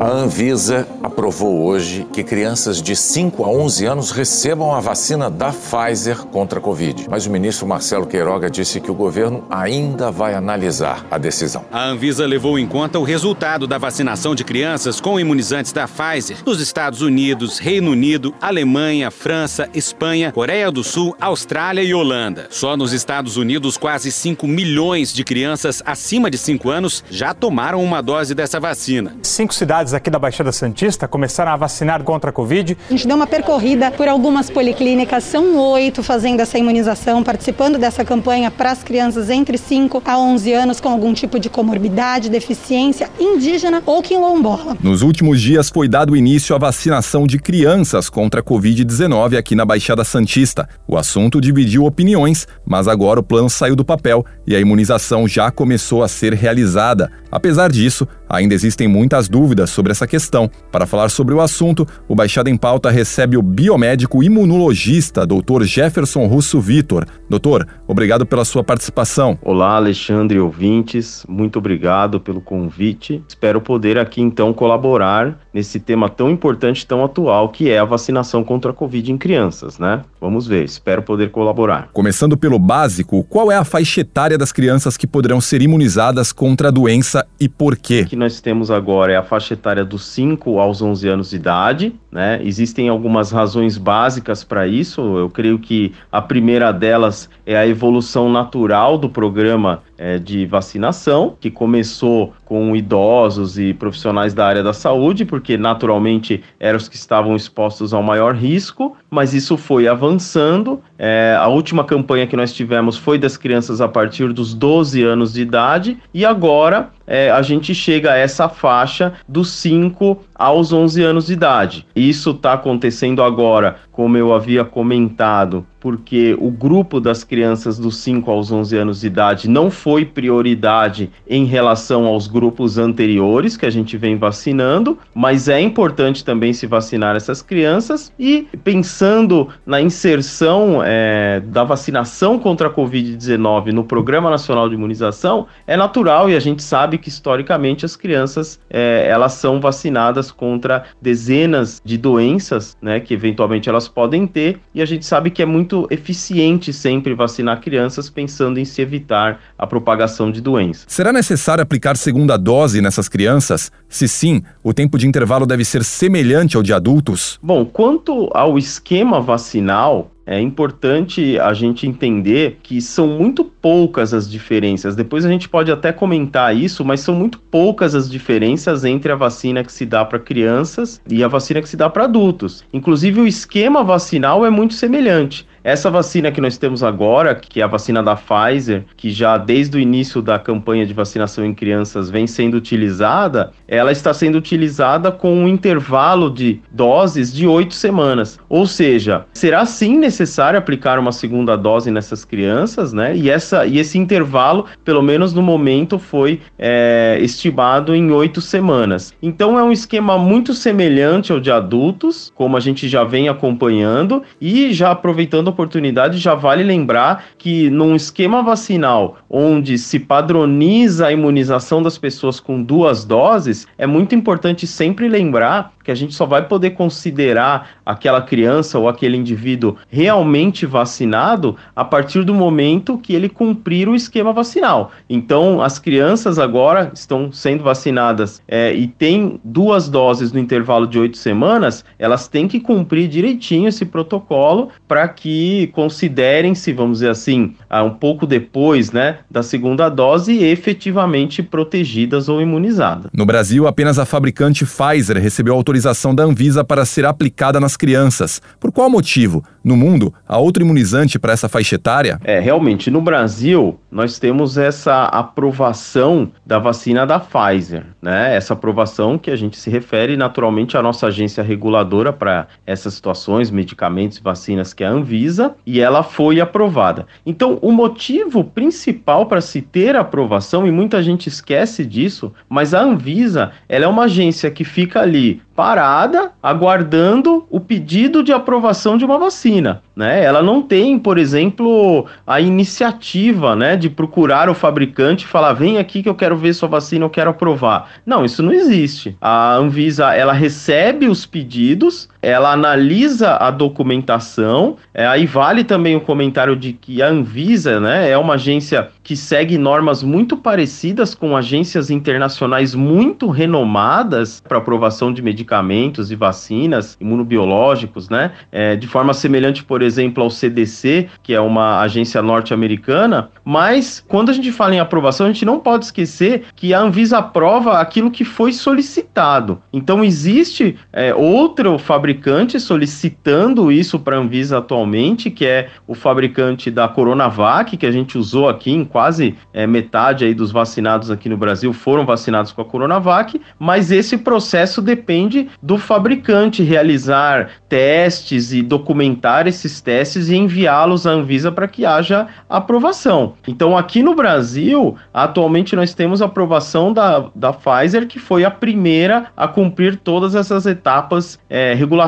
A Anvisa aprovou hoje que crianças de 5 a 11 anos recebam a vacina da Pfizer contra a Covid. Mas o ministro Marcelo Queiroga disse que o governo ainda vai analisar a decisão. A Anvisa levou em conta o resultado da vacinação de crianças com imunizantes da Pfizer nos Estados Unidos, Reino Unido, Alemanha, França, Espanha, Coreia do Sul, Austrália e Holanda. Só nos Estados Unidos, quase 5 milhões de crianças acima de 5 anos já tomaram uma dose dessa vacina. Cinco cidades aqui da Baixada Santista começaram a vacinar contra a Covid. A gente deu uma percorrida por algumas policlínicas, são oito fazendo essa imunização, participando dessa campanha para as crianças entre 5 a 11 anos com algum tipo de comorbidade, deficiência indígena ou quilombola. Nos últimos dias foi dado início à vacinação de crianças contra a Covid-19 aqui na Baixada Santista. O assunto dividiu opiniões, mas agora o plano saiu do papel e a imunização já começou a ser realizada. Apesar disso, ainda existem muitas dúvidas sobre essa questão. Para falar sobre o assunto, o Baixada em Pauta recebe o biomédico imunologista Dr. Jefferson Russo Vitor. Doutor, obrigado pela sua participação. Olá, Alexandre ouvintes, muito obrigado pelo convite. Espero poder aqui então colaborar nesse tema tão importante, tão atual, que é a vacinação contra a Covid em crianças, né? Vamos ver, espero poder colaborar. Começando pelo básico, qual é a faixa etária das crianças que poderão ser imunizadas contra a doença e por quê? Nós temos agora é a faixa etária dos 5 aos 11 anos de idade, né? Existem algumas razões básicas para isso. Eu creio que a primeira delas é a evolução natural do programa é, de vacinação, que começou com idosos e profissionais da área da saúde, porque naturalmente eram os que estavam expostos ao maior risco, mas isso foi avançando. É, a última campanha que nós tivemos foi das crianças a partir dos 12 anos de idade, e agora é, a gente chega a essa faixa dos 5 aos 11 anos de idade. Isso está acontecendo agora, como eu havia comentado, porque o grupo das crianças dos 5 aos 11 anos de idade não foi prioridade em relação aos grupos anteriores que a gente vem vacinando, mas é importante também se vacinar essas crianças e pensando na inserção é, da vacinação contra a Covid-19 no Programa Nacional de Imunização, é natural e a gente sabe que historicamente as crianças é, elas são vacinadas contra dezenas de doenças, né, que eventualmente elas podem ter e a gente sabe que é muito muito eficiente sempre vacinar crianças pensando em se evitar a propagação de doenças. Será necessário aplicar segunda dose nessas crianças? Se sim, o tempo de intervalo deve ser semelhante ao de adultos? Bom, quanto ao esquema vacinal, é importante a gente entender que são muito poucas as diferenças. Depois a gente pode até comentar isso, mas são muito poucas as diferenças entre a vacina que se dá para crianças e a vacina que se dá para adultos. Inclusive, o esquema vacinal é muito semelhante. Essa vacina que nós temos agora, que é a vacina da Pfizer, que já desde o início da campanha de vacinação em crianças vem sendo utilizada, ela está sendo utilizada com um intervalo de doses de oito semanas. Ou seja, será sim necessário aplicar uma segunda dose nessas crianças, né? E, essa, e esse intervalo, pelo menos no momento, foi é, estimado em oito semanas. Então é um esquema muito semelhante ao de adultos, como a gente já vem acompanhando, e já aproveitando oportunidade, já vale lembrar que num esquema vacinal onde se padroniza a imunização das pessoas com duas doses, é muito importante sempre lembrar que a gente só vai poder considerar aquela criança ou aquele indivíduo realmente vacinado a partir do momento que ele cumprir o esquema vacinal. Então, as crianças agora estão sendo vacinadas é, e têm duas doses no intervalo de oito semanas, elas têm que cumprir direitinho esse protocolo para que considerem-se, vamos dizer assim, um pouco depois né, da segunda dose, efetivamente protegidas ou imunizadas. No Brasil, apenas a fabricante Pfizer recebeu autorização da Anvisa para ser aplicada nas crianças. Por qual motivo? No mundo, há outro imunizante para essa faixa etária? É, realmente, no Brasil, nós temos essa aprovação da vacina da Pfizer, né? Essa aprovação que a gente se refere naturalmente à nossa agência reguladora para essas situações, medicamentos e vacinas, que é a Anvisa, e ela foi aprovada. Então, o motivo principal para se ter aprovação, e muita gente esquece disso, mas a Anvisa, ela é uma agência que fica ali parada, aguardando o pedido de aprovação de uma vacina. Né? Ela não tem, por exemplo, a iniciativa né, de procurar o fabricante e falar: vem aqui que eu quero ver sua vacina, eu quero aprovar. Não, isso não existe. A Anvisa ela recebe os pedidos, ela analisa a documentação. É, aí vale também o comentário de que a Anvisa né, é uma agência que segue normas muito parecidas com agências internacionais muito renomadas para aprovação de medicamentos e vacinas imunobiológicos, né? É, de forma semelhante, por exemplo, ao CDC, que é uma agência norte-americana. Mas quando a gente fala em aprovação, a gente não pode esquecer que a Anvisa aprova aquilo que foi solicitado. Então existe é, outro fabricante solicitando isso para a Anvisa atualmente, que é o fabricante da Coronavac, que a gente usou aqui em quase é, metade aí dos vacinados aqui no Brasil foram vacinados com a Coronavac, mas esse processo depende do fabricante realizar testes e documentar esses testes e enviá-los à Anvisa para que haja aprovação. Então, aqui no Brasil, atualmente nós temos a aprovação da, da Pfizer, que foi a primeira a cumprir todas essas etapas é, regulatórias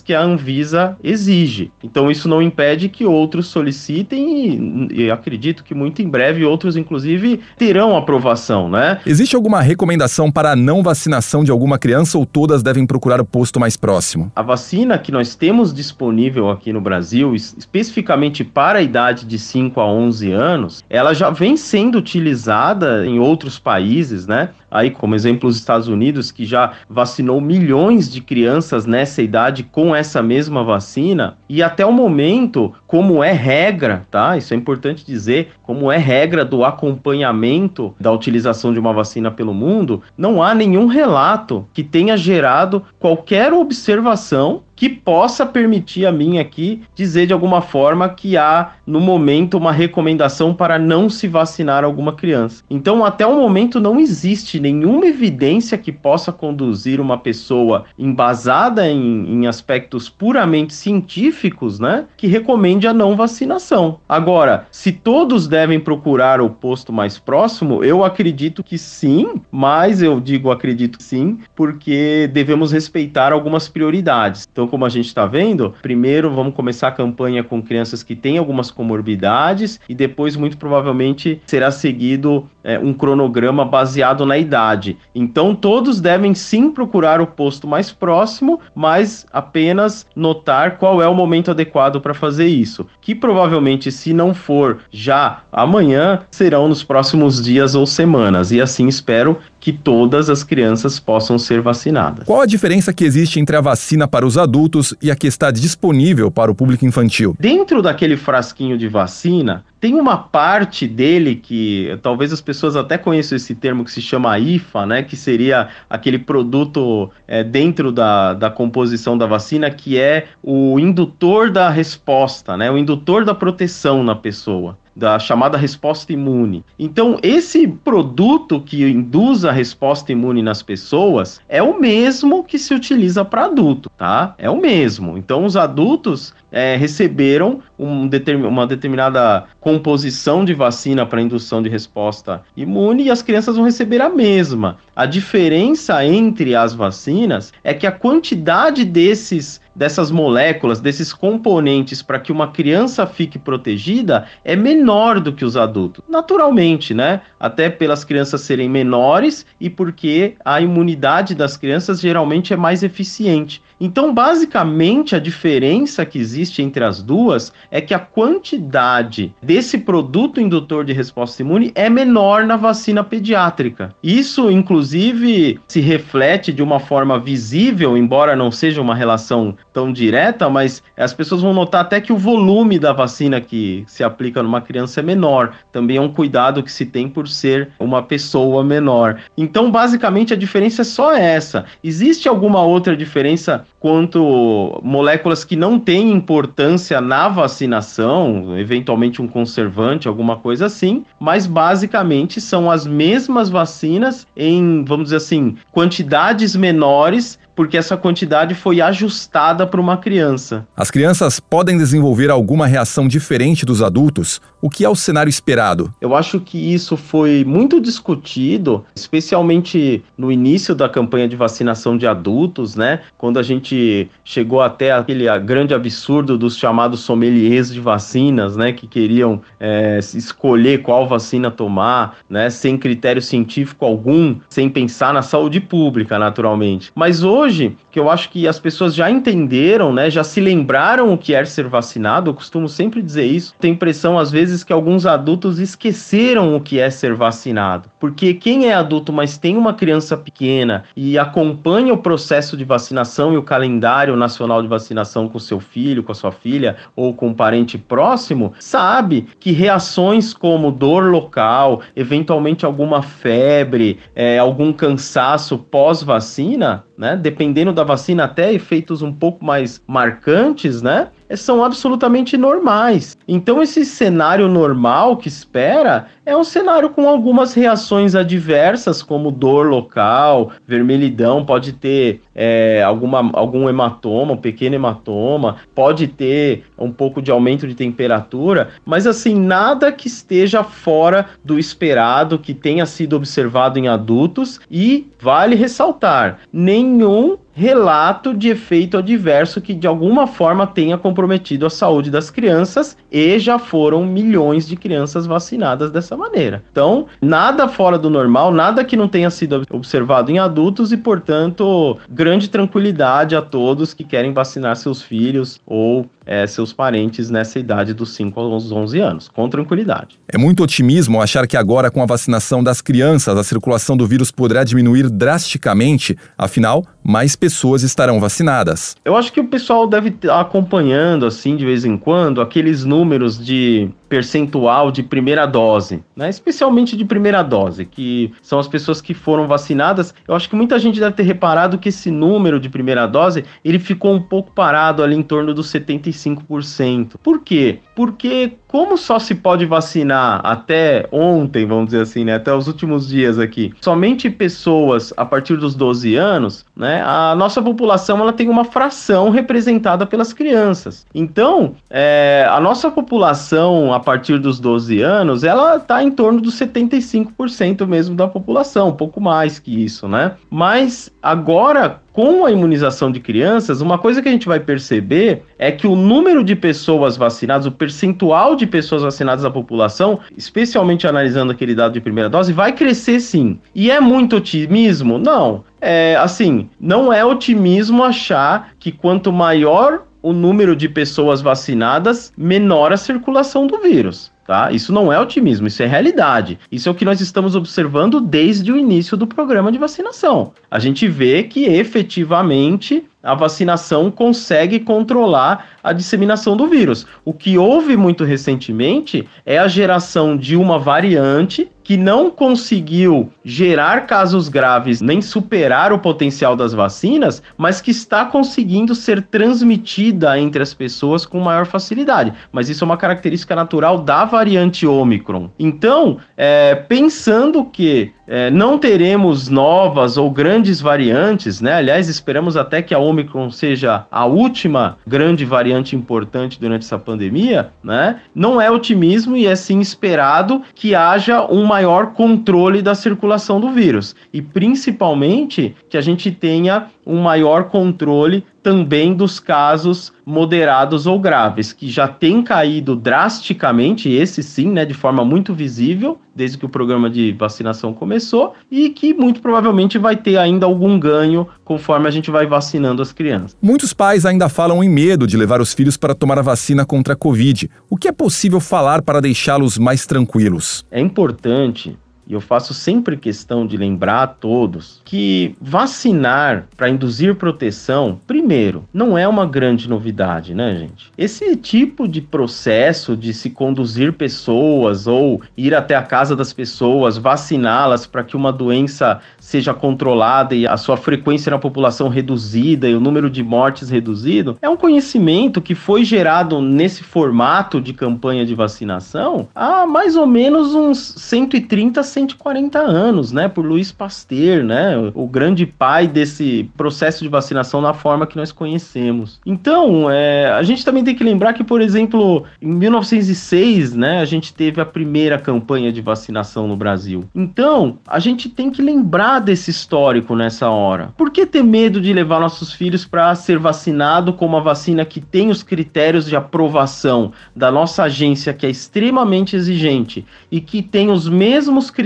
que a Anvisa exige. Então, isso não impede que outros solicitem e, e acredito que muito em breve outros, inclusive, terão aprovação, né? Existe alguma recomendação para a não vacinação de alguma criança ou todas devem procurar o posto mais próximo? A vacina que nós temos disponível aqui no Brasil, especificamente para a idade de 5 a 11 anos, ela já vem sendo utilizada em outros países, né? Aí, como exemplo, os Estados Unidos, que já vacinou milhões de crianças nessa idade com essa mesma vacina, e até o momento, como é regra, tá? Isso é importante dizer, como é regra do acompanhamento da utilização de uma vacina pelo mundo, não há nenhum relato que tenha gerado qualquer observação que possa permitir a mim aqui dizer de alguma forma que há no momento uma recomendação para não se vacinar alguma criança. Então, até o momento não existe nenhuma evidência que possa conduzir uma pessoa embasada em, em aspectos puramente científicos, né, que recomende a não vacinação. Agora, se todos devem procurar o posto mais próximo, eu acredito que sim, mas eu digo acredito sim, porque devemos respeitar algumas prioridades. Então, como a gente está vendo, primeiro vamos começar a campanha com crianças que têm algumas comorbidades e depois, muito provavelmente, será seguido é, um cronograma baseado na idade. Então, todos devem sim procurar o posto mais próximo, mas apenas notar qual é o momento adequado para fazer isso. Que provavelmente, se não for já amanhã, serão nos próximos dias ou semanas. E assim espero que todas as crianças possam ser vacinadas. Qual a diferença que existe entre a vacina para os adultos e a que está disponível para o público infantil? Dentro daquele frasquinho de vacina, tem uma parte dele que talvez as pessoas até conheçam esse termo que se chama IFA, né? Que seria aquele produto é, dentro da, da composição da vacina que é o indutor da resposta, né? O indutor da proteção na pessoa da chamada resposta imune. Então, esse produto que induz a resposta imune nas pessoas é o mesmo que se utiliza para adulto, tá? É o mesmo. Então, os adultos é, receberam um determin, uma determinada composição de vacina para indução de resposta imune e as crianças vão receber a mesma. A diferença entre as vacinas é que a quantidade desses dessas moléculas, desses componentes para que uma criança fique protegida é menor do que os adultos. Naturalmente, né? Até pelas crianças serem menores e porque a imunidade das crianças geralmente é mais eficiente. Então, basicamente, a diferença que existe entre as duas é que a quantidade desse produto indutor de resposta imune é menor na vacina pediátrica. Isso, inclusive, se reflete de uma forma visível, embora não seja uma relação tão direta, mas as pessoas vão notar até que o volume da vacina que se aplica numa criança é menor. Também é um cuidado que se tem por ser uma pessoa menor. Então, basicamente, a diferença é só essa. Existe alguma outra diferença quanto moléculas que não têm importância na vacinação, eventualmente um conservante, alguma coisa assim, mas basicamente são as mesmas vacinas em, vamos dizer assim, quantidades menores porque essa quantidade foi ajustada para uma criança. As crianças podem desenvolver alguma reação diferente dos adultos? O que é o cenário esperado? Eu acho que isso foi muito discutido, especialmente no início da campanha de vacinação de adultos, né? Quando a gente chegou até aquele grande absurdo dos chamados sommeliers de vacinas, né? Que queriam é, escolher qual vacina tomar, né? Sem critério científico algum, sem pensar na saúde pública, naturalmente. Mas hoje, que eu acho que as pessoas já entenderam, né? Já se lembraram o que é ser vacinado, eu costumo sempre dizer isso. Tem impressão, às vezes, que alguns adultos esqueceram o que é ser vacinado. Porque quem é adulto, mas tem uma criança pequena e acompanha o processo de vacinação e o calendário nacional de vacinação com seu filho, com a sua filha ou com um parente próximo, sabe que reações como dor local, eventualmente alguma febre, é, algum cansaço pós-vacina, né? Dependendo da vacina, até efeitos um pouco mais marcantes, né? São absolutamente normais. Então, esse cenário normal que espera é um cenário com algumas reações adversas, como dor local, vermelhidão, pode ter é, alguma, algum hematoma, um pequeno hematoma, pode ter um pouco de aumento de temperatura, mas assim, nada que esteja fora do esperado, que tenha sido observado em adultos, e vale ressaltar, nenhum relato de efeito adverso que de alguma forma tenha comprometido a saúde das crianças e já foram milhões de crianças vacinadas dessa maneira. Então, nada fora do normal, nada que não tenha sido observado em adultos e, portanto, grande tranquilidade a todos que querem vacinar seus filhos ou é, seus parentes nessa idade dos 5 aos 11 anos, com tranquilidade. É muito otimismo achar que agora, com a vacinação das crianças, a circulação do vírus poderá diminuir drasticamente, afinal, mais pessoas estarão vacinadas. Eu acho que o pessoal deve estar acompanhando, assim, de vez em quando, aqueles números de percentual de primeira dose, né? especialmente de primeira dose, que são as pessoas que foram vacinadas. Eu acho que muita gente deve ter reparado que esse número de primeira dose ele ficou um pouco parado ali em torno dos 75%. Por quê? Porque como só se pode vacinar até ontem, vamos dizer assim, né, até os últimos dias aqui, somente pessoas a partir dos 12 anos, né, a nossa população ela tem uma fração representada pelas crianças. Então, é, a nossa população a partir dos 12 anos, ela está em torno dos 75% mesmo da população, um pouco mais que isso, né? Mas agora, com a imunização de crianças, uma coisa que a gente vai perceber é que o número de pessoas vacinadas, o percentual de pessoas vacinadas da população, especialmente analisando aquele dado de primeira dose, vai crescer sim. E é muito otimismo? Não. É assim, não é otimismo achar que quanto maior o número de pessoas vacinadas, menor a circulação do vírus. Tá? Isso não é otimismo, isso é realidade. Isso é o que nós estamos observando desde o início do programa de vacinação. A gente vê que efetivamente a vacinação consegue controlar a disseminação do vírus. O que houve muito recentemente é a geração de uma variante que não conseguiu gerar casos graves nem superar o potencial das vacinas, mas que está conseguindo ser transmitida entre as pessoas com maior facilidade. Mas isso é uma característica natural da variante Omicron. Então, é, pensando que é, não teremos novas ou grandes variantes, né? Aliás, esperamos até que a Omicron seja a última grande variante importante durante essa pandemia, né? Não é otimismo e é sim esperado que haja um maior controle da circulação do vírus e principalmente que a gente tenha um maior controle também dos casos moderados ou graves, que já tem caído drasticamente, esse sim, né, de forma muito visível, desde que o programa de vacinação começou, e que muito provavelmente vai ter ainda algum ganho conforme a gente vai vacinando as crianças. Muitos pais ainda falam em medo de levar os filhos para tomar a vacina contra a Covid. O que é possível falar para deixá-los mais tranquilos? É importante e eu faço sempre questão de lembrar a todos que vacinar para induzir proteção, primeiro, não é uma grande novidade, né, gente? Esse tipo de processo de se conduzir pessoas ou ir até a casa das pessoas, vaciná-las para que uma doença seja controlada e a sua frequência na população reduzida e o número de mortes reduzido, é um conhecimento que foi gerado nesse formato de campanha de vacinação há mais ou menos uns 130 140 anos, né, por Luiz Pasteur, né, o grande pai desse processo de vacinação na forma que nós conhecemos. Então, é, a gente também tem que lembrar que, por exemplo, em 1906, né, a gente teve a primeira campanha de vacinação no Brasil. Então, a gente tem que lembrar desse histórico nessa hora. Por que ter medo de levar nossos filhos para ser vacinado com uma vacina que tem os critérios de aprovação da nossa agência, que é extremamente exigente e que tem os mesmos critérios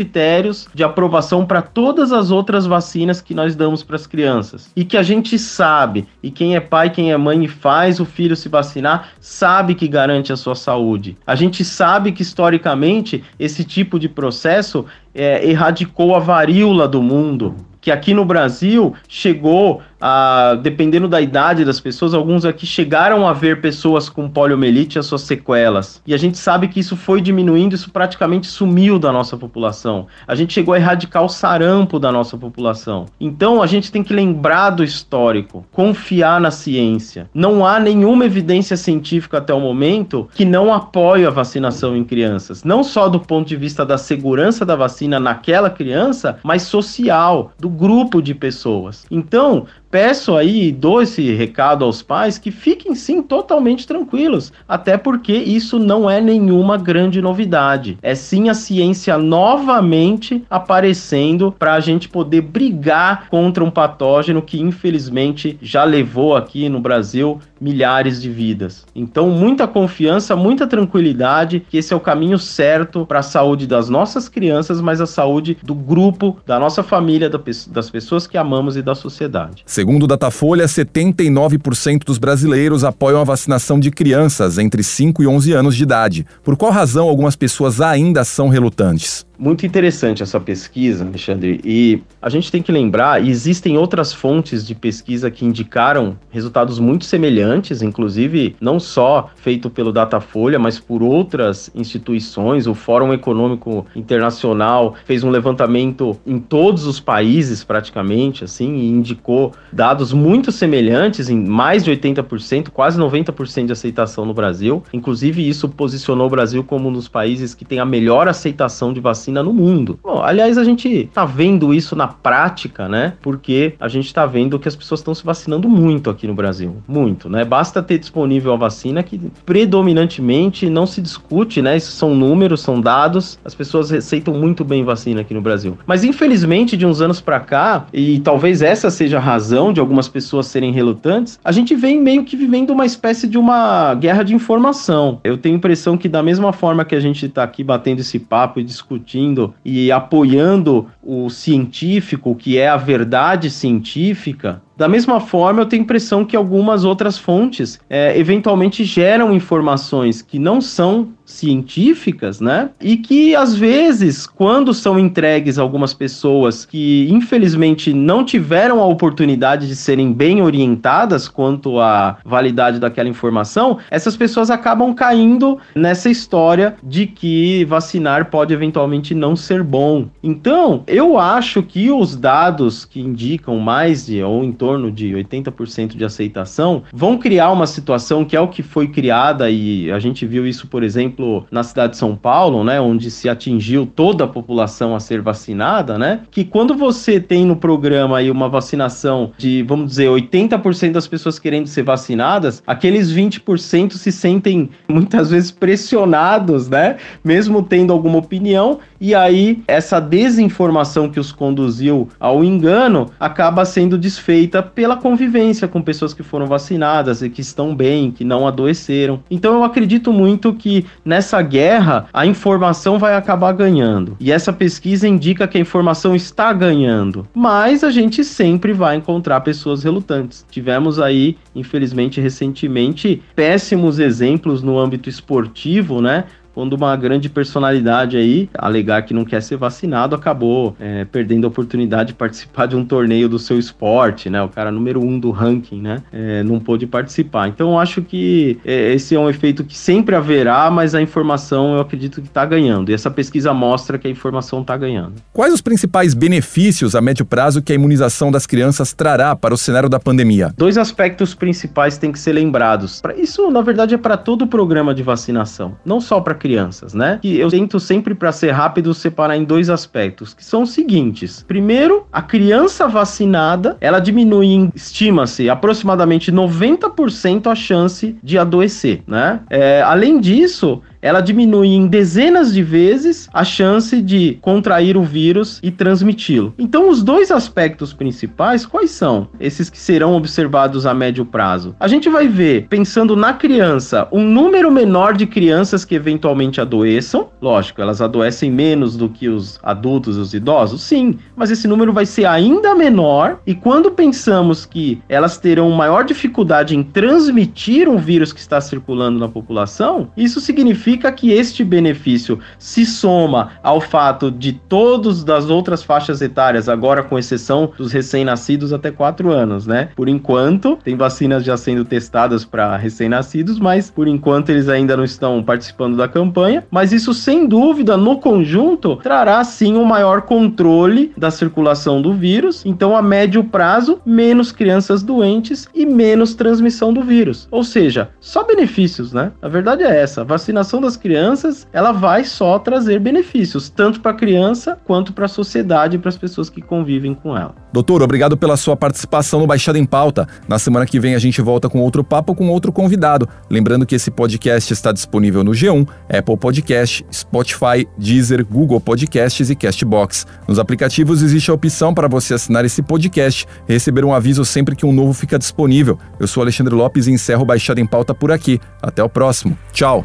de aprovação para todas as outras vacinas que nós damos para as crianças? E que a gente sabe, e quem é pai, quem é mãe e faz o filho se vacinar, sabe que garante a sua saúde. A gente sabe que historicamente esse tipo de processo é, erradicou a varíola do mundo que aqui no Brasil chegou a, dependendo da idade das pessoas, alguns aqui chegaram a ver pessoas com poliomielite e as suas sequelas. E a gente sabe que isso foi diminuindo, isso praticamente sumiu da nossa população. A gente chegou a erradicar o sarampo da nossa população. Então a gente tem que lembrar do histórico, confiar na ciência. Não há nenhuma evidência científica até o momento que não apoie a vacinação em crianças, não só do ponto de vista da segurança da vacina naquela criança, mas social, do grupo de pessoas. Então, peço aí, dou esse recado aos pais que fiquem sim totalmente tranquilos, até porque isso não é nenhuma grande novidade. É sim a ciência novamente aparecendo para a gente poder brigar contra um patógeno que infelizmente já levou aqui no Brasil milhares de vidas. Então, muita confiança, muita tranquilidade, que esse é o caminho certo para a saúde das nossas crianças, mas a saúde do grupo, da nossa família, das pessoas que amamos e da sociedade. Segundo o Datafolha, 79% dos brasileiros apoiam a vacinação de crianças entre 5 e 11 anos de idade. Por qual razão algumas pessoas ainda são relutantes? Muito interessante essa pesquisa, Alexandre. E a gente tem que lembrar, existem outras fontes de pesquisa que indicaram resultados muito semelhantes, inclusive não só feito pelo Datafolha, mas por outras instituições. O Fórum Econômico Internacional fez um levantamento em todos os países, praticamente, assim, e indicou dados muito semelhantes, em mais de 80%, quase 90% de aceitação no Brasil. Inclusive, isso posicionou o Brasil como um dos países que tem a melhor aceitação de vacina no mundo. Bom, aliás, a gente tá vendo isso na prática, né? Porque a gente tá vendo que as pessoas estão se vacinando muito aqui no Brasil. Muito, né? Basta ter disponível a vacina que predominantemente não se discute, né? Isso são números, são dados. As pessoas receitam muito bem vacina aqui no Brasil. Mas infelizmente, de uns anos para cá, e talvez essa seja a razão de algumas pessoas serem relutantes, a gente vem meio que vivendo uma espécie de uma guerra de informação. Eu tenho a impressão que da mesma forma que a gente tá aqui batendo esse papo e discutindo e apoiando o científico, que é a verdade científica, da mesma forma, eu tenho impressão que algumas outras fontes é, eventualmente geram informações que não são científicas, né? E que às vezes, quando são entregues algumas pessoas que infelizmente não tiveram a oportunidade de serem bem orientadas quanto à validade daquela informação, essas pessoas acabam caindo nessa história de que vacinar pode eventualmente não ser bom. Então, eu acho que os dados que indicam mais de ou em torno de 80% de aceitação, vão criar uma situação que é o que foi criada e a gente viu isso, por exemplo, na cidade de São Paulo, né, onde se atingiu toda a população a ser vacinada, né? Que quando você tem no programa aí uma vacinação de, vamos dizer, 80% das pessoas querendo ser vacinadas, aqueles 20% se sentem muitas vezes pressionados, né? Mesmo tendo alguma opinião, e aí essa desinformação que os conduziu ao engano acaba sendo desfeita pela convivência com pessoas que foram vacinadas e que estão bem, que não adoeceram. Então eu acredito muito que nessa guerra a informação vai acabar ganhando. E essa pesquisa indica que a informação está ganhando. Mas a gente sempre vai encontrar pessoas relutantes. Tivemos aí, infelizmente, recentemente, péssimos exemplos no âmbito esportivo, né? Quando uma grande personalidade aí alegar que não quer ser vacinado acabou é, perdendo a oportunidade de participar de um torneio do seu esporte, né? O cara número um do ranking, né? É, não pôde participar. Então eu acho que é, esse é um efeito que sempre haverá, mas a informação eu acredito que está ganhando. E essa pesquisa mostra que a informação está ganhando. Quais os principais benefícios a médio prazo que a imunização das crianças trará para o cenário da pandemia? Dois aspectos principais têm que ser lembrados. Isso, na verdade, é para todo o programa de vacinação, não só para crianças crianças, né? Que eu tento sempre para ser rápido separar em dois aspectos, que são os seguintes. Primeiro, a criança vacinada, ela diminui estima-se aproximadamente 90% a chance de adoecer, né? É, além disso, ela diminui em dezenas de vezes a chance de contrair o vírus e transmiti-lo. Então, os dois aspectos principais, quais são? Esses que serão observados a médio prazo. A gente vai ver, pensando na criança, um número menor de crianças que eventualmente adoeçam. Lógico, elas adoecem menos do que os adultos e os idosos, sim, mas esse número vai ser ainda menor. E quando pensamos que elas terão maior dificuldade em transmitir um vírus que está circulando na população, isso significa significa que este benefício se soma ao fato de todos das outras faixas etárias, agora com exceção dos recém-nascidos até 4 anos, né? Por enquanto, tem vacinas já sendo testadas para recém-nascidos, mas por enquanto eles ainda não estão participando da campanha. Mas isso, sem dúvida, no conjunto, trará sim um maior controle da circulação do vírus. Então, a médio prazo, menos crianças doentes e menos transmissão do vírus. Ou seja, só benefícios, né? A verdade é essa: a vacinação das crianças, ela vai só trazer benefícios, tanto para a criança quanto para a sociedade e para as pessoas que convivem com ela. Doutor, obrigado pela sua participação no Baixada em Pauta. Na semana que vem a gente volta com outro papo com outro convidado. Lembrando que esse podcast está disponível no G1, Apple Podcast, Spotify, Deezer, Google Podcasts e Castbox. Nos aplicativos existe a opção para você assinar esse podcast e receber um aviso sempre que um novo fica disponível. Eu sou Alexandre Lopes e encerro Baixada em Pauta por aqui. Até o próximo. Tchau!